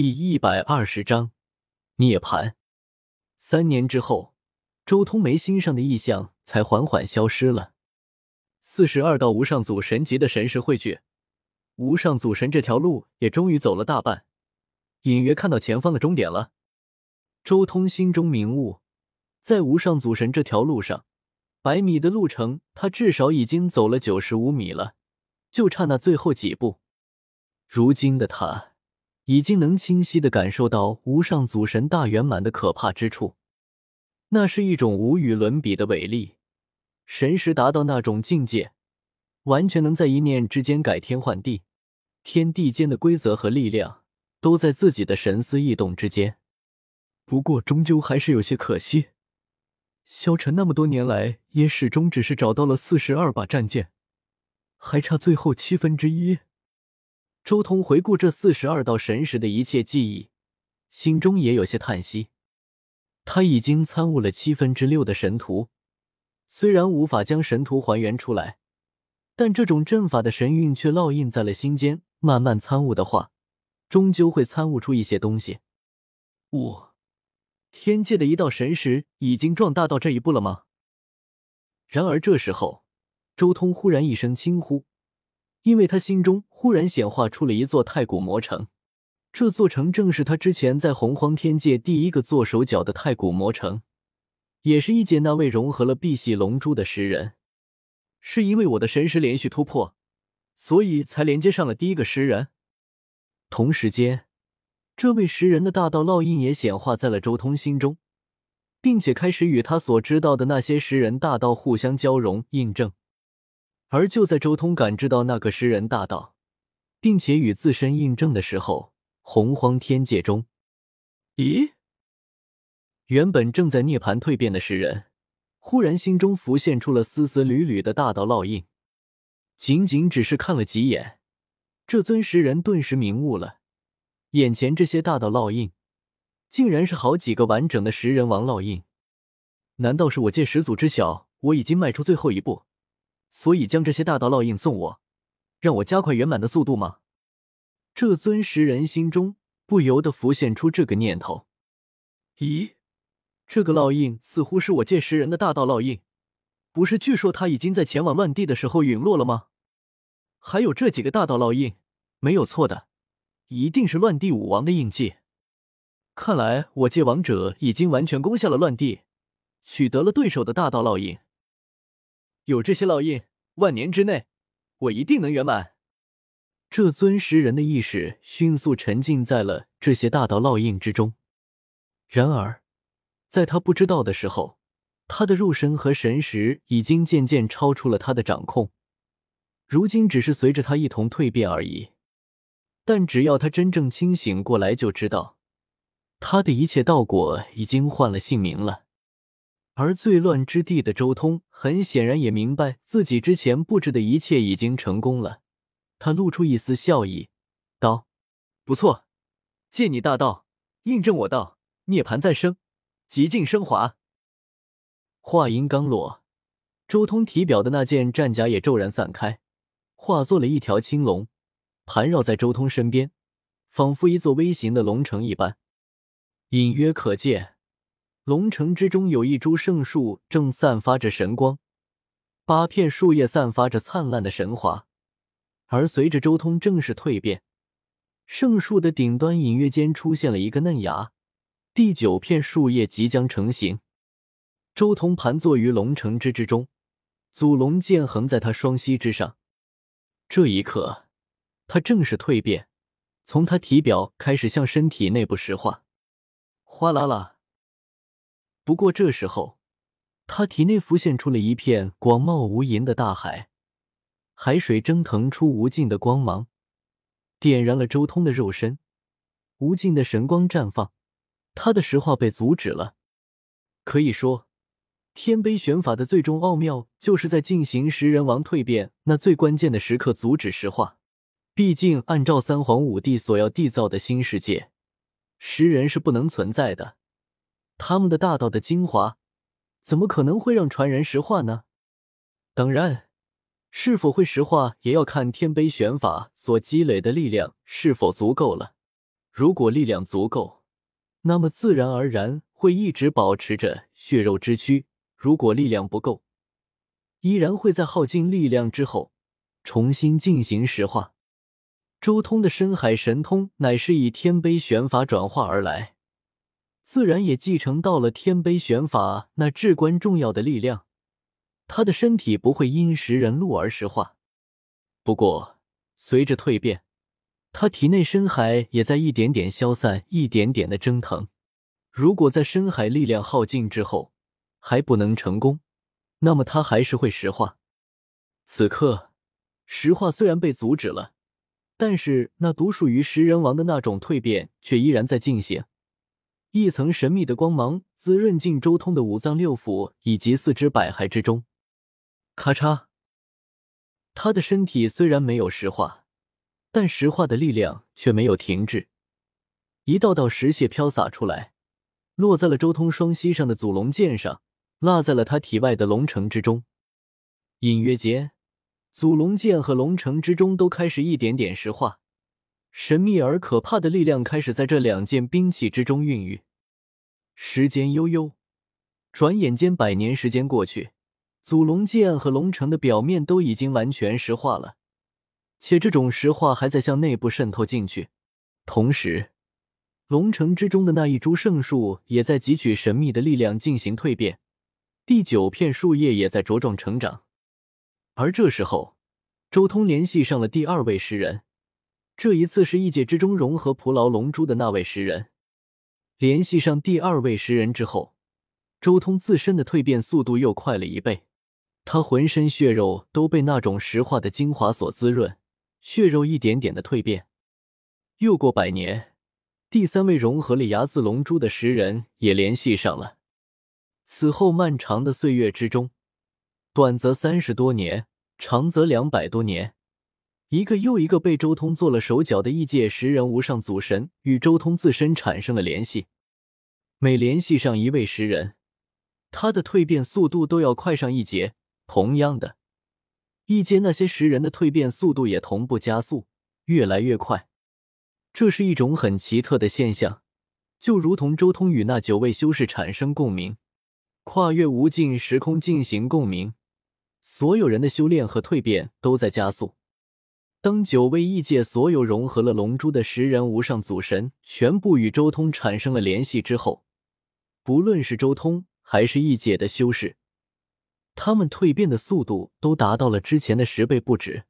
第一百二十章涅槃。三年之后，周通眉心上的异象才缓缓消失了。四十二道无上祖神级的神识汇聚，无上祖神这条路也终于走了大半，隐约看到前方的终点了。周通心中明悟，在无上祖神这条路上，百米的路程，他至少已经走了九十五米了，就差那最后几步。如今的他。已经能清晰的感受到无上祖神大圆满的可怕之处，那是一种无与伦比的伟力。神识达到那种境界，完全能在一念之间改天换地，天地间的规则和力量都在自己的神思异动之间。不过，终究还是有些可惜。萧晨那么多年来，也始终只是找到了四十二把战剑，还差最后七分之一。周通回顾这四十二道神识的一切记忆，心中也有些叹息。他已经参悟了七分之六的神图，虽然无法将神图还原出来，但这种阵法的神韵却烙印在了心间。慢慢参悟的话，终究会参悟出一些东西。五天界的一道神识已经壮大到这一步了吗？然而这时候，周通忽然一声轻呼。因为他心中忽然显化出了一座太古魔城，这座城正是他之前在洪荒天界第一个做手脚的太古魔城，也是一界那位融合了碧玺龙珠的石人。是因为我的神识连续突破，所以才连接上了第一个石人。同时间，这位石人的大道烙印也显化在了周通心中，并且开始与他所知道的那些石人大道互相交融印证。而就在周通感知到那个食人大道，并且与自身印证的时候，洪荒天界中，咦？原本正在涅槃蜕变的石人，忽然心中浮现出了丝丝缕缕的大道烙印。仅仅只是看了几眼，这尊石人顿时明悟了：眼前这些大道烙印，竟然是好几个完整的食人王烙印。难道是我借始祖之晓，我已经迈出最后一步？所以将这些大道烙印送我，让我加快圆满的速度吗？这尊石人心中不由得浮现出这个念头。咦，这个烙印似乎是我借石人的大道烙印，不是？据说他已经在前往乱地的时候陨落了吗？还有这几个大道烙印，没有错的，一定是乱地武王的印记。看来我界王者已经完全攻下了乱地，取得了对手的大道烙印。有这些烙印，万年之内，我一定能圆满。这尊石人的意识迅速沉浸在了这些大道烙印之中。然而，在他不知道的时候，他的肉身和神识已经渐渐超出了他的掌控，如今只是随着他一同蜕变而已。但只要他真正清醒过来，就知道他的一切道果已经换了姓名了。而最乱之地的周通很显然也明白自己之前布置的一切已经成功了，他露出一丝笑意，道：“不错，借你大道印证我道，涅槃再生，极尽升华。”话音刚落，周通体表的那件战甲也骤然散开，化作了一条青龙，盘绕在周通身边，仿佛一座微型的龙城一般，隐约可见。龙城之中有一株圣树，正散发着神光，八片树叶散发着灿烂的神华。而随着周通正式蜕变，圣树的顶端隐约间出现了一个嫩芽，第九片树叶即将成型。周通盘坐于龙城之之中，祖龙剑横在他双膝之上。这一刻，他正式蜕变，从他体表开始向身体内部石化，哗啦啦。不过这时候，他体内浮现出了一片广袤无垠的大海，海水蒸腾出无尽的光芒，点燃了周通的肉身，无尽的神光绽放，他的石化被阻止了。可以说，天杯玄法的最终奥妙，就是在进行食人王蜕变那最关键的时刻阻止石化。毕竟，按照三皇五帝所要缔造的新世界，食人是不能存在的。他们的大道的精华，怎么可能会让传人石化呢？当然，是否会石化，也要看天杯玄法所积累的力量是否足够了。如果力量足够，那么自然而然会一直保持着血肉之躯；如果力量不够，依然会在耗尽力量之后重新进行石化。周通的深海神通乃是以天杯玄法转化而来，自然也继承到了天杯玄法那至关重要的力量。他的身体不会因食人鹿而石化，不过随着蜕变，他体内深海也在一点点消散，一点点的蒸腾。如果在深海力量耗尽之后还不能成功，那么他还是会石化。此刻，石化虽然被阻止了。但是那独属于食人王的那种蜕变却依然在进行，一层神秘的光芒滋润进周通的五脏六腑以及四肢百骸之中。咔嚓，他的身体虽然没有石化，但石化的力量却没有停滞，一道道石屑飘洒出来，落在了周通双膝上的祖龙剑上，落在了他体外的龙城之中，隐约间。祖龙剑和龙城之中都开始一点点石化，神秘而可怕的力量开始在这两件兵器之中孕育。时间悠悠，转眼间百年时间过去，祖龙剑和龙城的表面都已经完全石化了，且这种石化还在向内部渗透进去。同时，龙城之中的那一株圣树也在汲取神秘的力量进行蜕变，第九片树叶也在茁壮成长。而这时候，周通联系上了第二位石人，这一次是异界之中融合蒲牢龙珠的那位石人。联系上第二位石人之后，周通自身的蜕变速度又快了一倍，他浑身血肉都被那种石化的精华所滋润，血肉一点点的蜕变。又过百年，第三位融合了睚眦龙珠的石人也联系上了。此后漫长的岁月之中。短则三十多年，长则两百多年，一个又一个被周通做了手脚的异界十人无上祖神与周通自身产生了联系。每联系上一位石人，他的蜕变速度都要快上一截。同样的，异界那些石人的蜕变速度也同步加速，越来越快。这是一种很奇特的现象，就如同周通与那九位修士产生共鸣，跨越无尽时空进行共鸣。所有人的修炼和蜕变都在加速。当九位异界所有融合了龙珠的十人无上祖神全部与周通产生了联系之后，不论是周通还是异界的修士，他们蜕变的速度都达到了之前的十倍不止。